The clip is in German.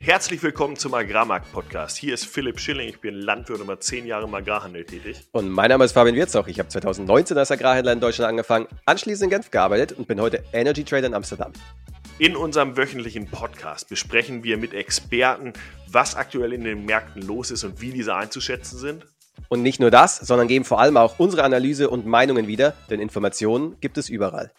Herzlich willkommen zum Agrarmarkt-Podcast. Hier ist Philipp Schilling, ich bin Landwirt und war zehn Jahre im Agrarhandel tätig. Und mein Name ist Fabian Wirzoch. Ich habe 2019 als Agrarhändler in Deutschland angefangen, anschließend in Genf gearbeitet und bin heute Energy Trader in Amsterdam. In unserem wöchentlichen Podcast besprechen wir mit Experten, was aktuell in den Märkten los ist und wie diese einzuschätzen sind. Und nicht nur das, sondern geben vor allem auch unsere Analyse und Meinungen wieder, denn Informationen gibt es überall.